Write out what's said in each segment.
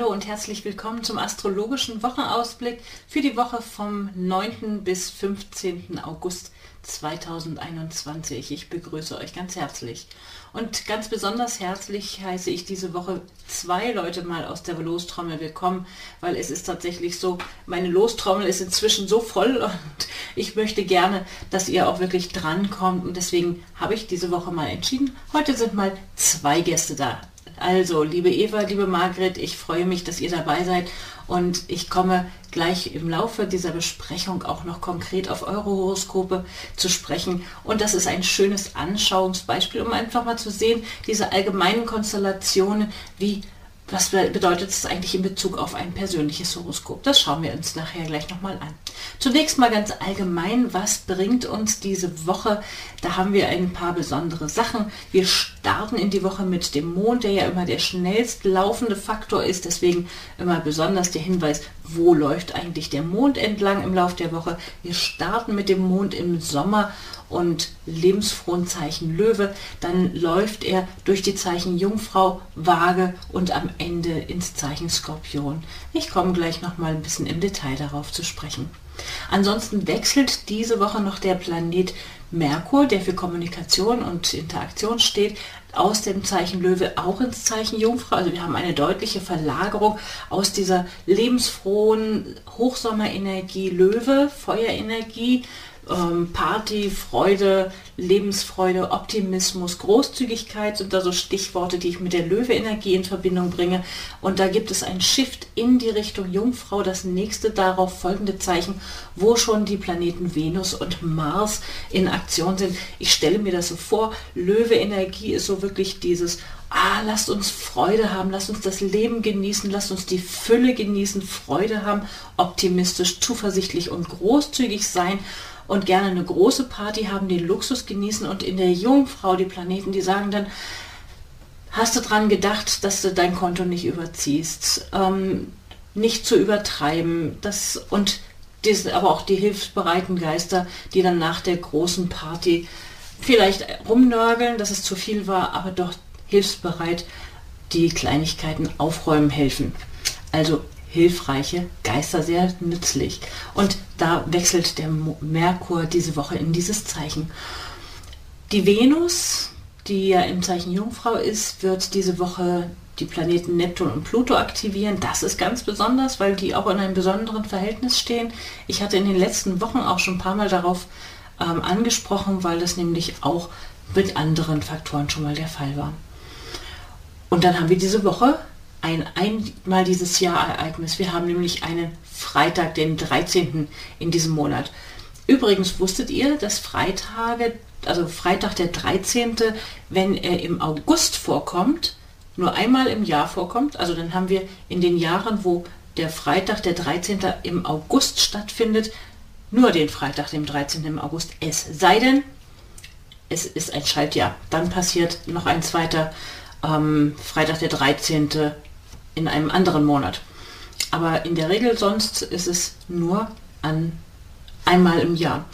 Hallo und herzlich willkommen zum astrologischen Wochenausblick für die Woche vom 9. bis 15. August 2021. Ich begrüße euch ganz herzlich. Und ganz besonders herzlich heiße ich diese Woche zwei Leute mal aus der Lostrommel willkommen, weil es ist tatsächlich so, meine Lostrommel ist inzwischen so voll und ich möchte gerne, dass ihr auch wirklich drankommt und deswegen habe ich diese Woche mal entschieden, heute sind mal zwei Gäste da. Also, liebe Eva, liebe Margret, ich freue mich, dass ihr dabei seid und ich komme gleich im Laufe dieser Besprechung auch noch konkret auf eure Horoskope zu sprechen. Und das ist ein schönes Anschauungsbeispiel, um einfach mal zu sehen, diese allgemeinen Konstellationen, wie was bedeutet es eigentlich in Bezug auf ein persönliches Horoskop? Das schauen wir uns nachher gleich nochmal an. Zunächst mal ganz allgemein, was bringt uns diese Woche? Da haben wir ein paar besondere Sachen. Wir starten in die Woche mit dem Mond, der ja immer der schnellst laufende Faktor ist. Deswegen immer besonders der Hinweis, wo läuft eigentlich der Mond entlang im Laufe der Woche. Wir starten mit dem Mond im Sommer und lebensfrohen Zeichen Löwe, dann läuft er durch die Zeichen Jungfrau, Waage und am Ende ins Zeichen Skorpion. Ich komme gleich noch mal ein bisschen im Detail darauf zu sprechen. Ansonsten wechselt diese Woche noch der Planet Merkur, der für Kommunikation und Interaktion steht, aus dem Zeichen Löwe auch ins Zeichen Jungfrau. Also wir haben eine deutliche Verlagerung aus dieser lebensfrohen Hochsommerenergie Löwe, Feuerenergie, ähm, Party, Freude, Lebensfreude, Optimismus, Großzügigkeit sind da so Stichworte, die ich mit der Löwe-Energie in Verbindung bringe. Und da gibt es einen Shift in die Richtung Jungfrau, das nächste darauf folgende Zeichen, wo schon die Planeten Venus und Mars in Aktion sind. Ich stelle mir das so vor, Löwe-Energie ist so wirklich dieses ah, lasst uns Freude haben, lasst uns das Leben genießen, lasst uns die Fülle genießen, Freude haben, optimistisch, zuversichtlich und großzügig sein und gerne eine große Party haben, den Luxus genießen und in der Jungfrau die Planeten, die sagen dann, hast du dran gedacht, dass du dein Konto nicht überziehst, ähm, nicht zu übertreiben, das und diese, aber auch die hilfsbereiten Geister, die dann nach der großen Party vielleicht rumnörgeln, dass es zu viel war, aber doch hilfsbereit die Kleinigkeiten aufräumen helfen. Also hilfreiche Geister sehr nützlich. Und da wechselt der Merkur diese Woche in dieses Zeichen. Die Venus, die ja im Zeichen Jungfrau ist, wird diese Woche die Planeten Neptun und Pluto aktivieren. Das ist ganz besonders, weil die auch in einem besonderen Verhältnis stehen. Ich hatte in den letzten Wochen auch schon ein paar Mal darauf ähm, angesprochen, weil das nämlich auch mit anderen Faktoren schon mal der Fall war. Und dann haben wir diese Woche ein einmal dieses Jahr Ereignis. Wir haben nämlich einen Freitag, den 13. in diesem Monat. Übrigens wusstet ihr, dass Freitage, also Freitag der 13., wenn er im August vorkommt, nur einmal im Jahr vorkommt. Also dann haben wir in den Jahren, wo der Freitag der 13. im August stattfindet, nur den Freitag, dem 13. im August. Es sei denn, es ist ein Schaltjahr. Dann passiert noch ein zweiter ähm, Freitag der 13 in einem anderen Monat. Aber in der Regel sonst ist es nur an einmal im Jahr.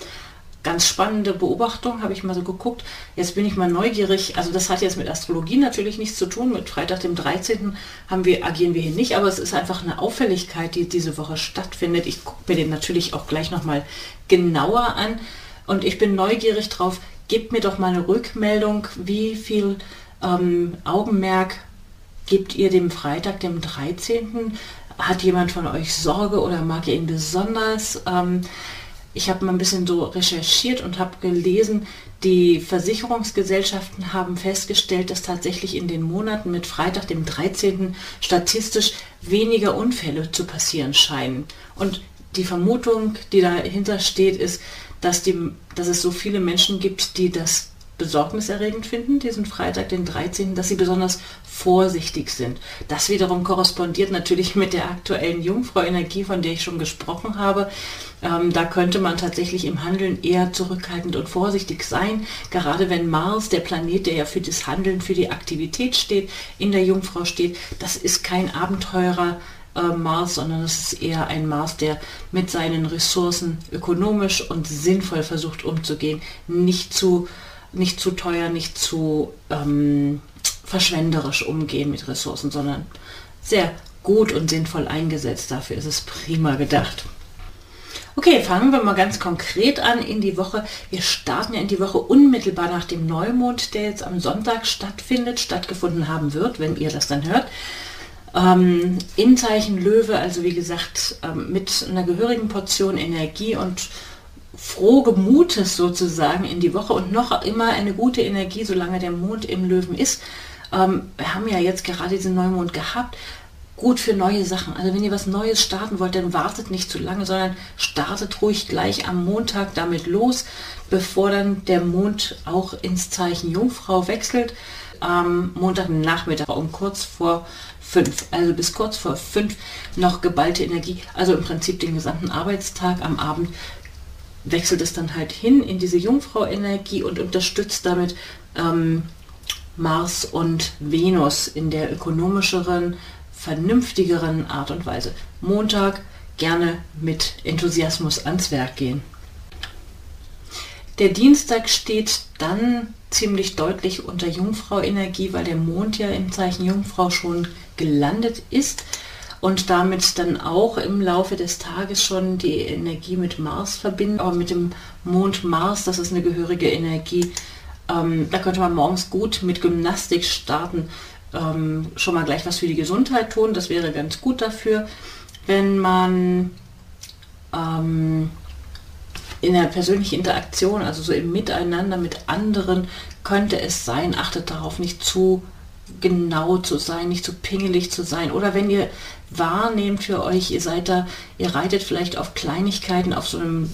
Ganz spannende Beobachtung, habe ich mal so geguckt. Jetzt bin ich mal neugierig. Also das hat jetzt mit Astrologie natürlich nichts zu tun. Mit Freitag dem 13. Haben wir, agieren wir hier nicht, aber es ist einfach eine Auffälligkeit, die diese Woche stattfindet. Ich gucke mir den natürlich auch gleich nochmal genauer an. Und ich bin neugierig drauf. Gebt mir doch mal eine Rückmeldung, wie viel ähm, Augenmerk Gebt ihr dem Freitag, dem 13. Hat jemand von euch Sorge oder mag ihr ihn besonders? Ähm, ich habe mal ein bisschen so recherchiert und habe gelesen, die Versicherungsgesellschaften haben festgestellt, dass tatsächlich in den Monaten mit Freitag, dem 13. statistisch weniger Unfälle zu passieren scheinen. Und die Vermutung, die dahinter steht, ist, dass, die, dass es so viele Menschen gibt, die das besorgniserregend finden, diesen Freitag, den 13., dass sie besonders vorsichtig sind. Das wiederum korrespondiert natürlich mit der aktuellen Jungfrau-Energie, von der ich schon gesprochen habe. Ähm, da könnte man tatsächlich im Handeln eher zurückhaltend und vorsichtig sein, gerade wenn Mars, der Planet, der ja für das Handeln, für die Aktivität steht, in der Jungfrau steht. Das ist kein Abenteurer. Äh, Mars, sondern es ist eher ein Mars, der mit seinen Ressourcen ökonomisch und sinnvoll versucht umzugehen, nicht zu nicht zu teuer, nicht zu ähm, verschwenderisch umgehen mit Ressourcen, sondern sehr gut und sinnvoll eingesetzt. Dafür ist es prima gedacht. Okay, fangen wir mal ganz konkret an in die Woche. Wir starten ja in die Woche unmittelbar nach dem Neumond, der jetzt am Sonntag stattfindet, stattgefunden haben wird, wenn ihr das dann hört. Ähm, in Zeichen Löwe, also wie gesagt, ähm, mit einer gehörigen Portion Energie und frohgemutes sozusagen in die Woche und noch immer eine gute Energie, solange der Mond im Löwen ist. Ähm, wir haben ja jetzt gerade diesen Neumond gehabt gut für neue Sachen. Also wenn ihr was Neues starten wollt, dann wartet nicht zu lange, sondern startet ruhig gleich am Montag damit los, bevor dann der Mond auch ins Zeichen Jungfrau wechselt. Am Montagnachmittag um kurz vor fünf, also bis kurz vor fünf noch geballte Energie. Also im Prinzip den gesamten Arbeitstag am Abend wechselt es dann halt hin in diese Jungfrau-Energie und unterstützt damit ähm, Mars und Venus in der ökonomischeren, vernünftigeren Art und Weise. Montag gerne mit Enthusiasmus ans Werk gehen. Der Dienstag steht dann ziemlich deutlich unter Jungfrau-Energie, weil der Mond ja im Zeichen Jungfrau schon gelandet ist und damit dann auch im Laufe des Tages schon die Energie mit Mars verbindet. Aber mit dem Mond Mars, das ist eine gehörige Energie. Ähm, da könnte man morgens gut mit Gymnastik starten ähm, schon mal gleich was für die Gesundheit tun. Das wäre ganz gut dafür. Wenn man ähm, in der persönlichen Interaktion, also so im Miteinander mit anderen, könnte es sein, achtet darauf nicht zu genau zu sein, nicht zu pingelig zu sein. Oder wenn ihr wahrnehmt für euch, ihr seid da, ihr reitet vielleicht auf Kleinigkeiten, auf so einem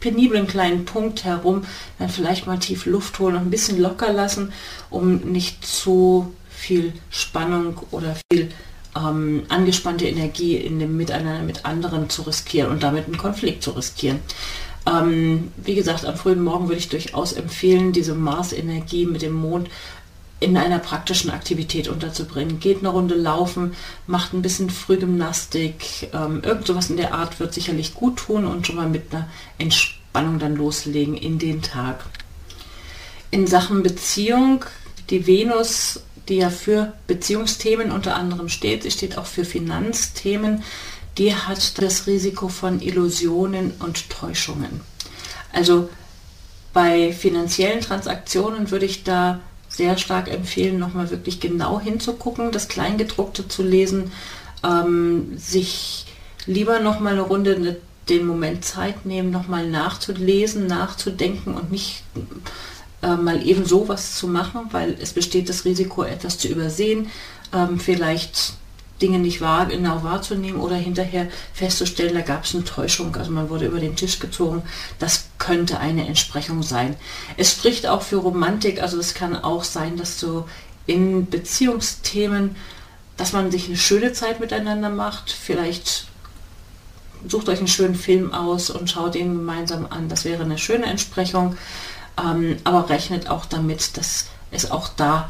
peniblen kleinen Punkt herum, dann vielleicht mal tief Luft holen und ein bisschen locker lassen, um nicht zu viel Spannung oder viel ähm, angespannte Energie in dem Miteinander mit anderen zu riskieren und damit einen Konflikt zu riskieren. Ähm, wie gesagt, am frühen Morgen würde ich durchaus empfehlen, diese Mars-Energie mit dem Mond in einer praktischen Aktivität unterzubringen. Geht eine Runde laufen, macht ein bisschen Frühgymnastik, ähm, irgend sowas in der Art wird sicherlich gut tun und schon mal mit einer Entspannung dann loslegen in den Tag. In Sachen Beziehung, die Venus die ja für Beziehungsthemen unter anderem steht. Sie steht auch für Finanzthemen. Die hat das Risiko von Illusionen und Täuschungen. Also bei finanziellen Transaktionen würde ich da sehr stark empfehlen, nochmal wirklich genau hinzugucken, das Kleingedruckte zu lesen, ähm, sich lieber nochmal eine Runde ne, den Moment Zeit nehmen, nochmal nachzulesen, nachzudenken und nicht äh, mal eben sowas zu machen, weil es besteht das Risiko, etwas zu übersehen, ähm, vielleicht Dinge nicht wahr, genau wahrzunehmen oder hinterher festzustellen, da gab es eine Täuschung, also man wurde über den Tisch gezogen. Das könnte eine Entsprechung sein. Es spricht auch für Romantik, also es kann auch sein, dass so in Beziehungsthemen, dass man sich eine schöne Zeit miteinander macht, vielleicht sucht euch einen schönen Film aus und schaut ihn gemeinsam an. Das wäre eine schöne Entsprechung ähm, aber rechnet auch damit, dass es auch da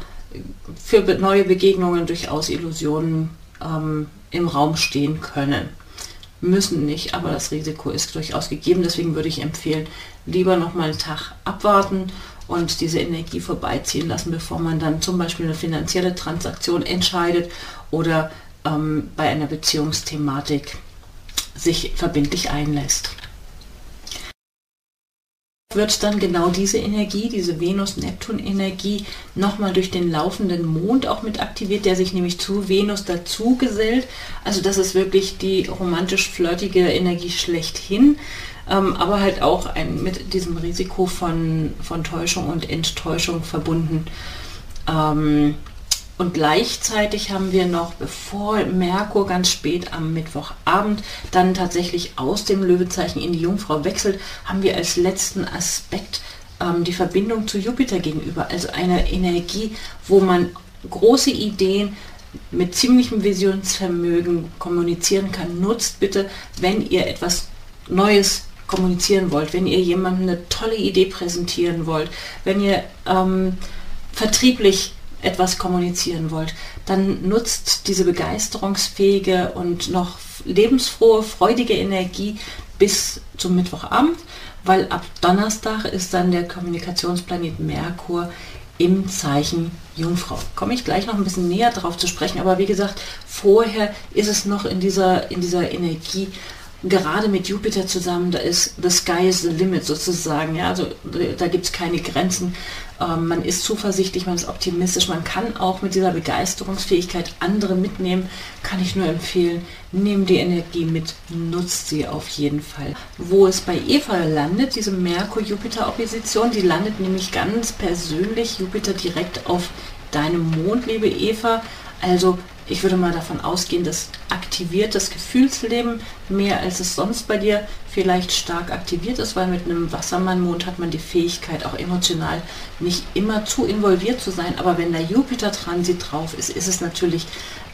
für neue Begegnungen durchaus Illusionen ähm, im Raum stehen können. Müssen nicht, aber das Risiko ist durchaus gegeben. Deswegen würde ich empfehlen, lieber noch mal einen Tag abwarten und diese Energie vorbeiziehen lassen, bevor man dann zum Beispiel eine finanzielle Transaktion entscheidet oder ähm, bei einer Beziehungsthematik sich verbindlich einlässt wird dann genau diese Energie, diese Venus-Neptun-Energie, nochmal durch den laufenden Mond auch mit aktiviert, der sich nämlich zu Venus dazu gesellt. Also das ist wirklich die romantisch flirtige Energie schlechthin, ähm, aber halt auch ein, mit diesem Risiko von, von Täuschung und Enttäuschung verbunden. Ähm, und gleichzeitig haben wir noch, bevor Merkur ganz spät am Mittwochabend dann tatsächlich aus dem Löwezeichen in die Jungfrau wechselt, haben wir als letzten Aspekt ähm, die Verbindung zu Jupiter gegenüber. Also eine Energie, wo man große Ideen mit ziemlichem Visionsvermögen kommunizieren kann. Nutzt bitte, wenn ihr etwas Neues kommunizieren wollt, wenn ihr jemandem eine tolle Idee präsentieren wollt, wenn ihr ähm, vertrieblich etwas kommunizieren wollt, dann nutzt diese begeisterungsfähige und noch lebensfrohe, freudige Energie bis zum Mittwochabend, weil ab Donnerstag ist dann der Kommunikationsplanet Merkur im Zeichen Jungfrau. Komme ich gleich noch ein bisschen näher drauf zu sprechen, aber wie gesagt, vorher ist es noch in dieser, in dieser Energie, gerade mit Jupiter zusammen, da ist the sky is the limit sozusagen. Ja, also da gibt es keine Grenzen. Ähm, man ist zuversichtlich, man ist optimistisch, man kann auch mit dieser Begeisterungsfähigkeit andere mitnehmen. Kann ich nur empfehlen, nimm die Energie mit, nutzt sie auf jeden Fall. Wo es bei Eva landet, diese Merkur-Jupiter-Opposition, die landet nämlich ganz persönlich, Jupiter direkt auf deinem Mond, liebe Eva. Also ich würde mal davon ausgehen, das aktiviert das Gefühlsleben mehr, als es sonst bei dir vielleicht stark aktiviert ist, weil mit einem Wassermannmond hat man die Fähigkeit, auch emotional nicht immer zu involviert zu sein. Aber wenn der Jupiter-Transit drauf ist, ist es natürlich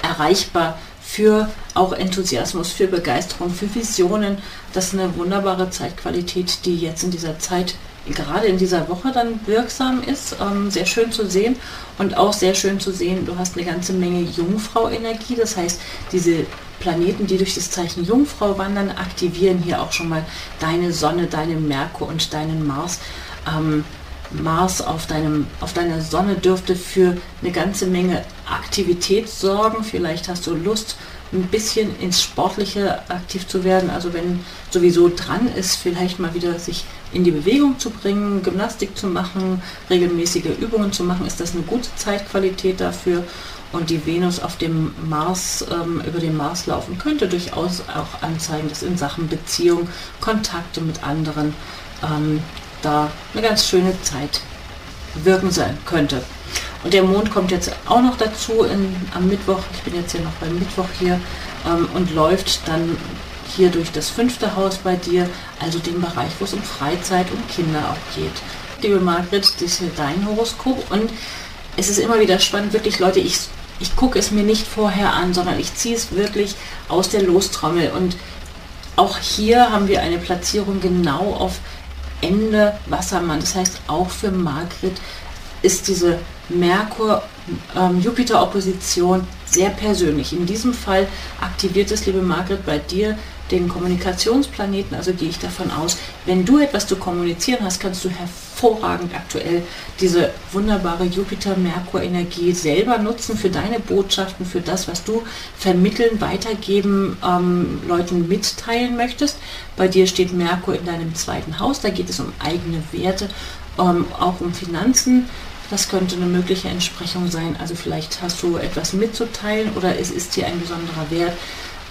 erreichbar für auch Enthusiasmus, für Begeisterung, für Visionen. Das ist eine wunderbare Zeitqualität, die jetzt in dieser Zeit gerade in dieser Woche dann wirksam ist. Ähm, sehr schön zu sehen und auch sehr schön zu sehen, du hast eine ganze Menge Jungfrau-Energie. Das heißt, diese Planeten, die durch das Zeichen Jungfrau wandern, aktivieren hier auch schon mal deine Sonne, deinen Merkur und deinen Mars. Ähm, Mars auf, deinem, auf deiner Sonne dürfte für eine ganze Menge Aktivität sorgen. Vielleicht hast du Lust, ein bisschen ins Sportliche aktiv zu werden. Also wenn sowieso dran ist, vielleicht mal wieder sich in die Bewegung zu bringen, Gymnastik zu machen, regelmäßige Übungen zu machen, ist das eine gute Zeitqualität dafür. Und die Venus auf dem Mars, ähm, über den Mars laufen, könnte durchaus auch anzeigen, dass in Sachen Beziehung, Kontakte mit anderen ähm, da eine ganz schöne Zeit wirken sein könnte. Und der Mond kommt jetzt auch noch dazu in, am Mittwoch. Ich bin jetzt hier noch beim Mittwoch hier ähm, und läuft dann hier durch das fünfte Haus bei dir, also den Bereich, wo es um Freizeit und Kinder auch geht. Liebe Margret, das ist hier dein Horoskop und es ist immer wieder spannend, wirklich Leute, ich, ich gucke es mir nicht vorher an, sondern ich ziehe es wirklich aus der Lostrommel und auch hier haben wir eine Platzierung genau auf Ende Wassermann. Das heißt, auch für Margret ist diese Merkur-Jupiter-Opposition ähm, sehr persönlich. In diesem Fall aktiviert es, liebe Margret, bei dir den Kommunikationsplaneten, also gehe ich davon aus, wenn du etwas zu kommunizieren hast, kannst du hervorragend aktuell diese wunderbare Jupiter-Merkur-Energie selber nutzen für deine Botschaften, für das, was du vermitteln, weitergeben, ähm, Leuten mitteilen möchtest. Bei dir steht Merkur in deinem zweiten Haus, da geht es um eigene Werte, ähm, auch um Finanzen. Das könnte eine mögliche Entsprechung sein. Also vielleicht hast du etwas mitzuteilen oder es ist dir ein besonderer Wert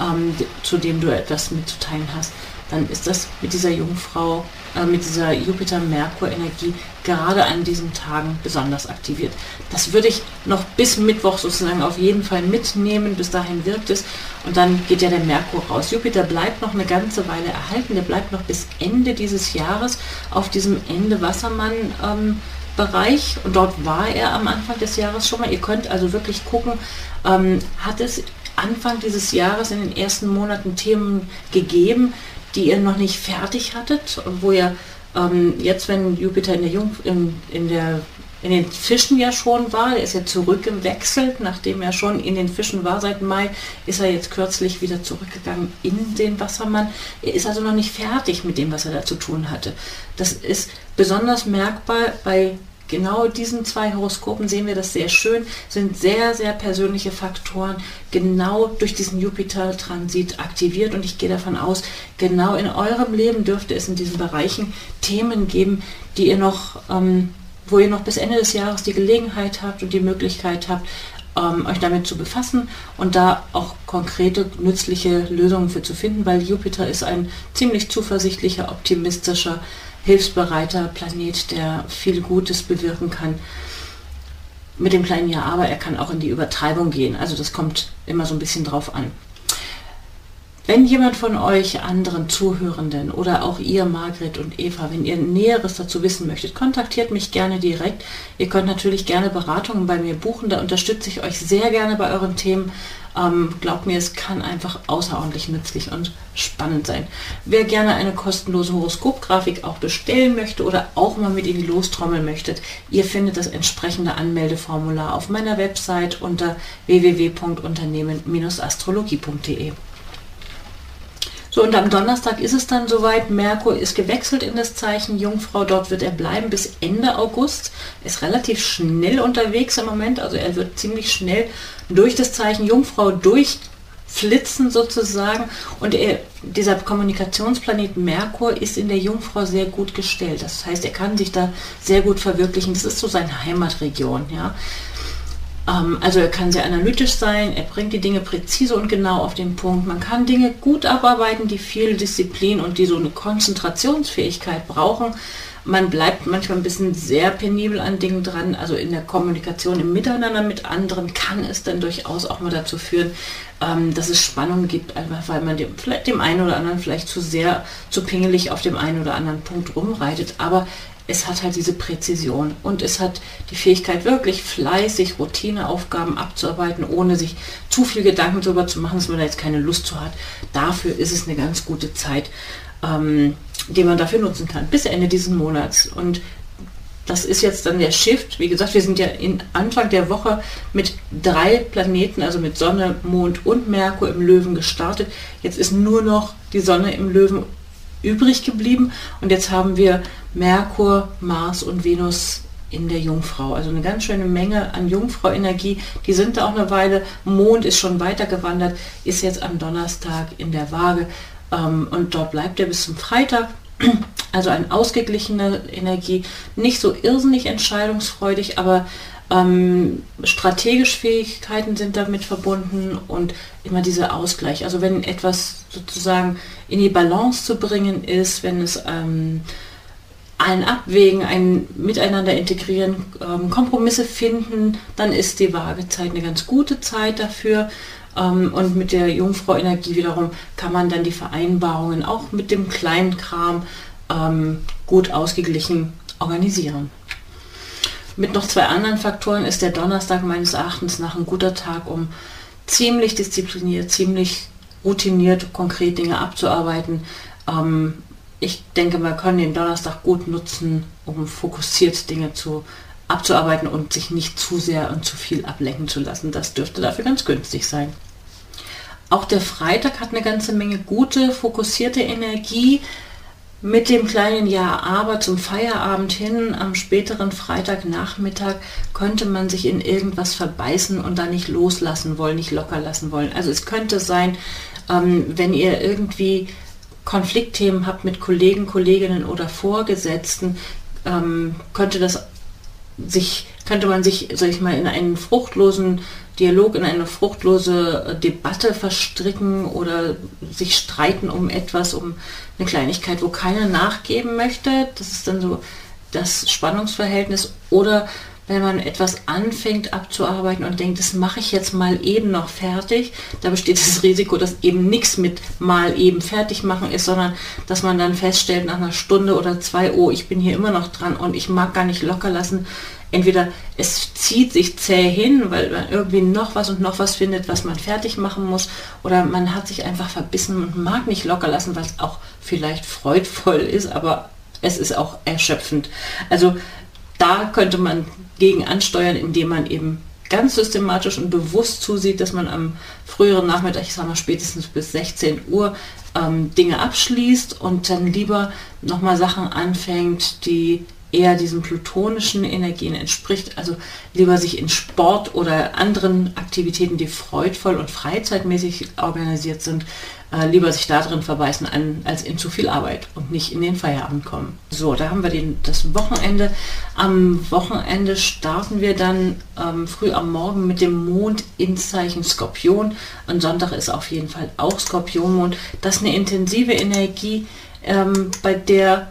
ähm, zu dem du etwas mitzuteilen hast, dann ist das mit dieser Jungfrau, äh, mit dieser Jupiter-Merkur-Energie gerade an diesen Tagen besonders aktiviert. Das würde ich noch bis Mittwoch sozusagen auf jeden Fall mitnehmen. Bis dahin wirkt es und dann geht ja der Merkur raus. Jupiter bleibt noch eine ganze Weile erhalten. Der bleibt noch bis Ende dieses Jahres auf diesem Ende Wassermann. Ähm, Bereich und dort war er am Anfang des Jahres schon mal. Ihr könnt also wirklich gucken, ähm, hat es Anfang dieses Jahres in den ersten Monaten Themen gegeben, die ihr noch nicht fertig hattet, wo ihr ähm, jetzt, wenn Jupiter in der, Jung, in, in, der, in den Fischen ja schon war, er ist ja zurückgewechselt, nachdem er schon in den Fischen war seit Mai, ist er jetzt kürzlich wieder zurückgegangen in den Wassermann. Er ist also noch nicht fertig mit dem, was er da zu tun hatte. Das ist besonders merkbar bei genau diesen zwei Horoskopen sehen wir das sehr schön, sind sehr, sehr persönliche Faktoren genau durch diesen Jupiter-Transit aktiviert. Und ich gehe davon aus, genau in eurem Leben dürfte es in diesen Bereichen Themen geben, die ihr noch, ähm, wo ihr noch bis Ende des Jahres die Gelegenheit habt und die Möglichkeit habt, ähm, euch damit zu befassen und da auch konkrete, nützliche Lösungen für zu finden, weil Jupiter ist ein ziemlich zuversichtlicher, optimistischer, hilfsbereiter Planet, der viel Gutes bewirken kann. Mit dem kleinen Ja, aber er kann auch in die Übertreibung gehen. Also das kommt immer so ein bisschen drauf an. Wenn jemand von euch anderen Zuhörenden oder auch ihr, Margret und Eva, wenn ihr Näheres dazu wissen möchtet, kontaktiert mich gerne direkt. Ihr könnt natürlich gerne Beratungen bei mir buchen, da unterstütze ich euch sehr gerne bei euren Themen. Ähm, glaubt mir, es kann einfach außerordentlich nützlich und spannend sein. Wer gerne eine kostenlose Horoskopgrafik auch bestellen möchte oder auch mal mit in die Lostrommeln möchtet, ihr findet das entsprechende Anmeldeformular auf meiner Website unter www.unternehmen-astrologie.de. So, und am Donnerstag ist es dann soweit. Merkur ist gewechselt in das Zeichen Jungfrau. Dort wird er bleiben bis Ende August. Ist relativ schnell unterwegs im Moment. Also er wird ziemlich schnell durch das Zeichen Jungfrau durchflitzen sozusagen. Und er, dieser Kommunikationsplanet Merkur ist in der Jungfrau sehr gut gestellt. Das heißt, er kann sich da sehr gut verwirklichen. Das ist so seine Heimatregion. Ja. Ähm, also er kann sehr analytisch sein, er bringt die Dinge präzise und genau auf den Punkt. Man kann Dinge gut abarbeiten, die viel Disziplin und die so eine Konzentrationsfähigkeit brauchen. Man bleibt manchmal ein bisschen sehr penibel an Dingen dran. Also in der Kommunikation, im Miteinander mit anderen kann es dann durchaus auch mal dazu führen, ähm, dass es Spannungen gibt, einfach weil man dem, vielleicht dem einen oder anderen vielleicht zu sehr, zu pingelig auf dem einen oder anderen Punkt rumreitet. Aber es hat halt diese Präzision und es hat die Fähigkeit, wirklich fleißig Routineaufgaben abzuarbeiten, ohne sich zu viel Gedanken darüber zu machen, dass man da jetzt keine Lust zu hat. Dafür ist es eine ganz gute Zeit, ähm, die man dafür nutzen kann, bis Ende dieses Monats. Und das ist jetzt dann der Shift. Wie gesagt, wir sind ja in Anfang der Woche mit drei Planeten, also mit Sonne, Mond und Merkur im Löwen gestartet. Jetzt ist nur noch die Sonne im Löwen übrig geblieben. Und jetzt haben wir Merkur, Mars und Venus in der Jungfrau. Also eine ganz schöne Menge an Jungfrau-Energie. Die sind da auch eine Weile. Mond ist schon weitergewandert, ist jetzt am Donnerstag in der Waage. Ähm, und dort bleibt er bis zum Freitag. Also eine ausgeglichene Energie, nicht so irrsinnig entscheidungsfreudig, aber ähm, strategische Fähigkeiten sind damit verbunden und immer dieser Ausgleich. Also wenn etwas sozusagen in die Balance zu bringen ist, wenn es ähm, ein Abwägen, ein Miteinander integrieren, ähm, Kompromisse finden, dann ist die Waagezeit eine ganz gute Zeit dafür. Ähm, und mit der Jungfrau-Energie wiederum kann man dann die Vereinbarungen auch mit dem kleinen Kram ähm, gut ausgeglichen organisieren. Mit noch zwei anderen Faktoren ist der Donnerstag meines Erachtens nach ein guter Tag, um ziemlich diszipliniert, ziemlich routiniert, konkret Dinge abzuarbeiten. Ähm, ich denke, man kann den Donnerstag gut nutzen, um fokussiert Dinge zu abzuarbeiten und sich nicht zu sehr und zu viel ablenken zu lassen. Das dürfte dafür ganz günstig sein. Auch der Freitag hat eine ganze Menge gute, fokussierte Energie mit dem kleinen Ja, aber zum Feierabend hin, am späteren Freitagnachmittag, könnte man sich in irgendwas verbeißen und da nicht loslassen wollen, nicht locker lassen wollen. Also es könnte sein, ähm, wenn ihr irgendwie Konfliktthemen habt mit Kollegen, Kolleginnen oder Vorgesetzten, ähm, könnte das sich, könnte man sich, sag ich mal, in einen fruchtlosen Dialog, in eine fruchtlose Debatte verstricken oder sich streiten um etwas, um eine Kleinigkeit, wo keiner nachgeben möchte. Das ist dann so das Spannungsverhältnis. Oder wenn man etwas anfängt abzuarbeiten und denkt, das mache ich jetzt mal eben noch fertig, da besteht das Risiko, dass eben nichts mit mal eben fertig machen ist, sondern dass man dann feststellt nach einer Stunde oder zwei, oh, ich bin hier immer noch dran und ich mag gar nicht locker lassen. Entweder es zieht sich zäh hin, weil man irgendwie noch was und noch was findet, was man fertig machen muss, oder man hat sich einfach verbissen und mag nicht locker lassen, es auch vielleicht freudvoll ist, aber es ist auch erschöpfend. Also da könnte man gegen ansteuern, indem man eben ganz systematisch und bewusst zusieht, dass man am früheren Nachmittag, ich sage mal spätestens bis 16 Uhr, ähm, Dinge abschließt und dann lieber nochmal Sachen anfängt, die eher diesen plutonischen Energien entspricht, also lieber sich in Sport oder anderen Aktivitäten, die freudvoll und freizeitmäßig organisiert sind, äh, lieber sich da drin verbeißen, an, als in zu viel Arbeit und nicht in den Feierabend kommen. So, da haben wir den, das Wochenende. Am Wochenende starten wir dann ähm, früh am Morgen mit dem Mond ins Zeichen Skorpion. Am Sonntag ist auf jeden Fall auch Skorpionmond. Das ist eine intensive Energie, ähm, bei der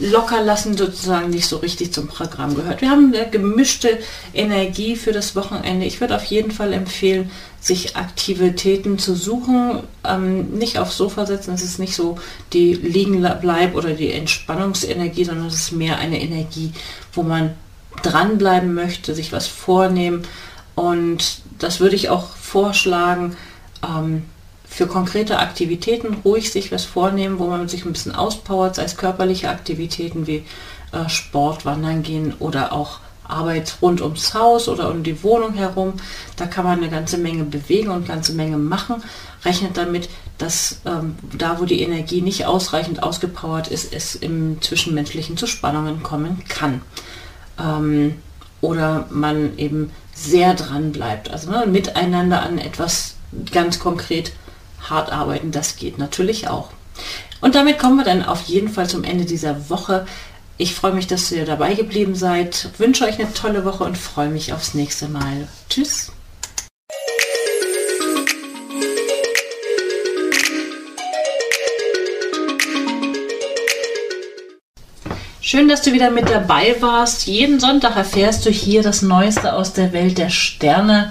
locker lassen sozusagen nicht so richtig zum Programm gehört. Wir haben eine gemischte Energie für das Wochenende. Ich würde auf jeden Fall empfehlen, sich Aktivitäten zu suchen, ähm, nicht aufs Sofa setzen. Es ist nicht so die Liegenbleib oder die Entspannungsenergie, sondern es ist mehr eine Energie, wo man dranbleiben möchte, sich was vornehmen. Und das würde ich auch vorschlagen, ähm, für konkrete Aktivitäten ruhig sich was vornehmen, wo man sich ein bisschen auspowert, sei es körperliche Aktivitäten wie äh, Sport, Wandern gehen oder auch Arbeit rund ums Haus oder um die Wohnung herum. Da kann man eine ganze Menge bewegen und ganze Menge machen. Rechnet damit, dass ähm, da, wo die Energie nicht ausreichend ausgepowert ist, es im Zwischenmenschlichen zu Spannungen kommen kann. Ähm, oder man eben sehr dran bleibt. Also ne, miteinander an etwas ganz konkret hart arbeiten, das geht natürlich auch. Und damit kommen wir dann auf jeden Fall zum Ende dieser Woche. Ich freue mich, dass ihr dabei geblieben seid, wünsche euch eine tolle Woche und freue mich aufs nächste Mal. Tschüss. Schön, dass du wieder mit dabei warst. Jeden Sonntag erfährst du hier das Neueste aus der Welt der Sterne.